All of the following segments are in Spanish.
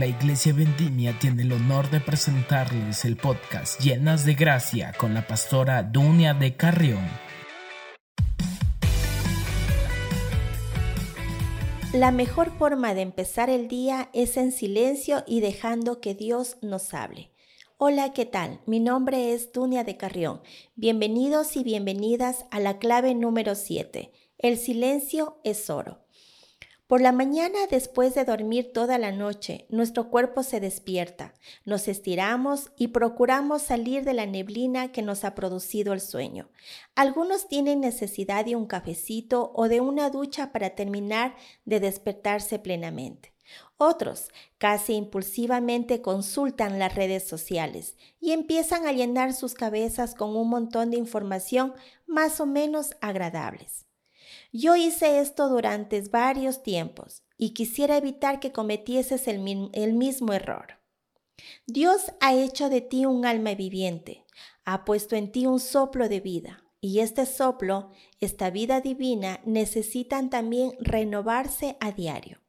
La Iglesia Vendimia tiene el honor de presentarles el podcast Llenas de Gracia con la pastora Dunia de Carrión. La mejor forma de empezar el día es en silencio y dejando que Dios nos hable. Hola, ¿qué tal? Mi nombre es Dunia de Carrión. Bienvenidos y bienvenidas a la clave número 7. El silencio es oro. Por la mañana, después de dormir toda la noche, nuestro cuerpo se despierta, nos estiramos y procuramos salir de la neblina que nos ha producido el sueño. Algunos tienen necesidad de un cafecito o de una ducha para terminar de despertarse plenamente. Otros casi impulsivamente consultan las redes sociales y empiezan a llenar sus cabezas con un montón de información más o menos agradables. Yo hice esto durante varios tiempos y quisiera evitar que cometieses el, mismo error. Dios ha hecho de ti un alma viviente, ha puesto en ti un soplo de vida, y este soplo, esta vida divina, necesitan también renovarse a diario.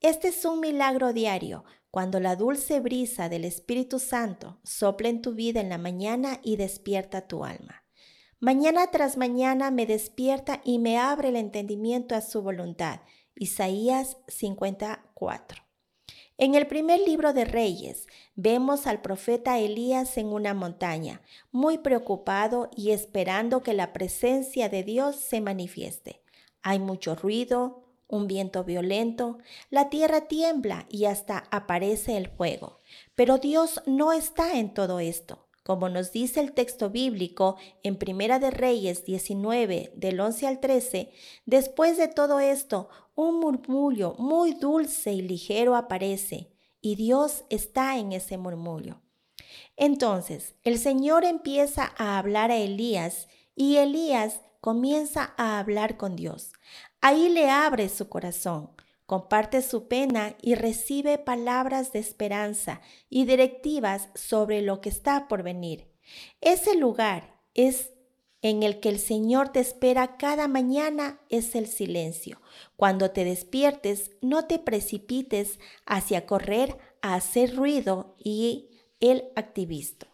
Este es un milagro diario, cuando la dulce brisa del Espíritu Santo sopla en tu vida en la mañana y despierta tu alma. Mañana tras mañana me despierta y me abre el entendimiento a su voluntad. Isaías 54. En el primer libro de Reyes vemos al profeta Elías en una montaña, muy preocupado y esperando que la presencia de Dios se manifieste. Hay mucho ruido, un viento violento, la tierra tiembla y hasta aparece el fuego. Pero Dios no está en todo esto. Como nos dice el texto bíblico en Primera de Reyes 19, del 11 al 13, después de todo esto, un murmullo muy dulce y ligero aparece, y Dios está en ese murmullo. Entonces, el Señor empieza a hablar a Elías y Elías comienza a hablar con Dios. Ahí le abre su corazón comparte su pena y recibe palabras de esperanza y directivas sobre lo que está por venir. Ese lugar es en el que el Señor te espera cada mañana es el silencio. Cuando te despiertes, no te precipites hacia correr a hacer ruido y el activista.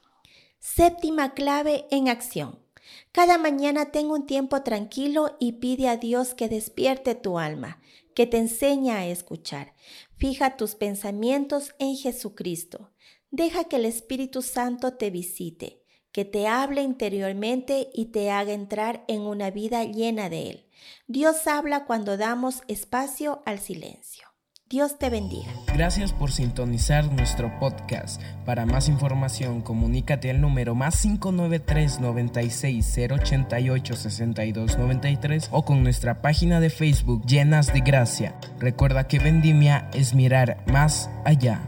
Séptima clave en acción. Cada mañana tengo un tiempo tranquilo y pide a Dios que despierte tu alma, que te enseña a escuchar. Fija tus pensamientos en Jesucristo. Deja que el Espíritu Santo te visite, que te hable interiormente y te haga entrar en una vida llena de Él. Dios habla cuando damos espacio al silencio. Dios te bendiga. Gracias por sintonizar nuestro podcast. Para más información, comunícate al número más 593 96 088 62 93 o con nuestra página de Facebook Llenas de Gracia. Recuerda que vendimia es mirar más allá.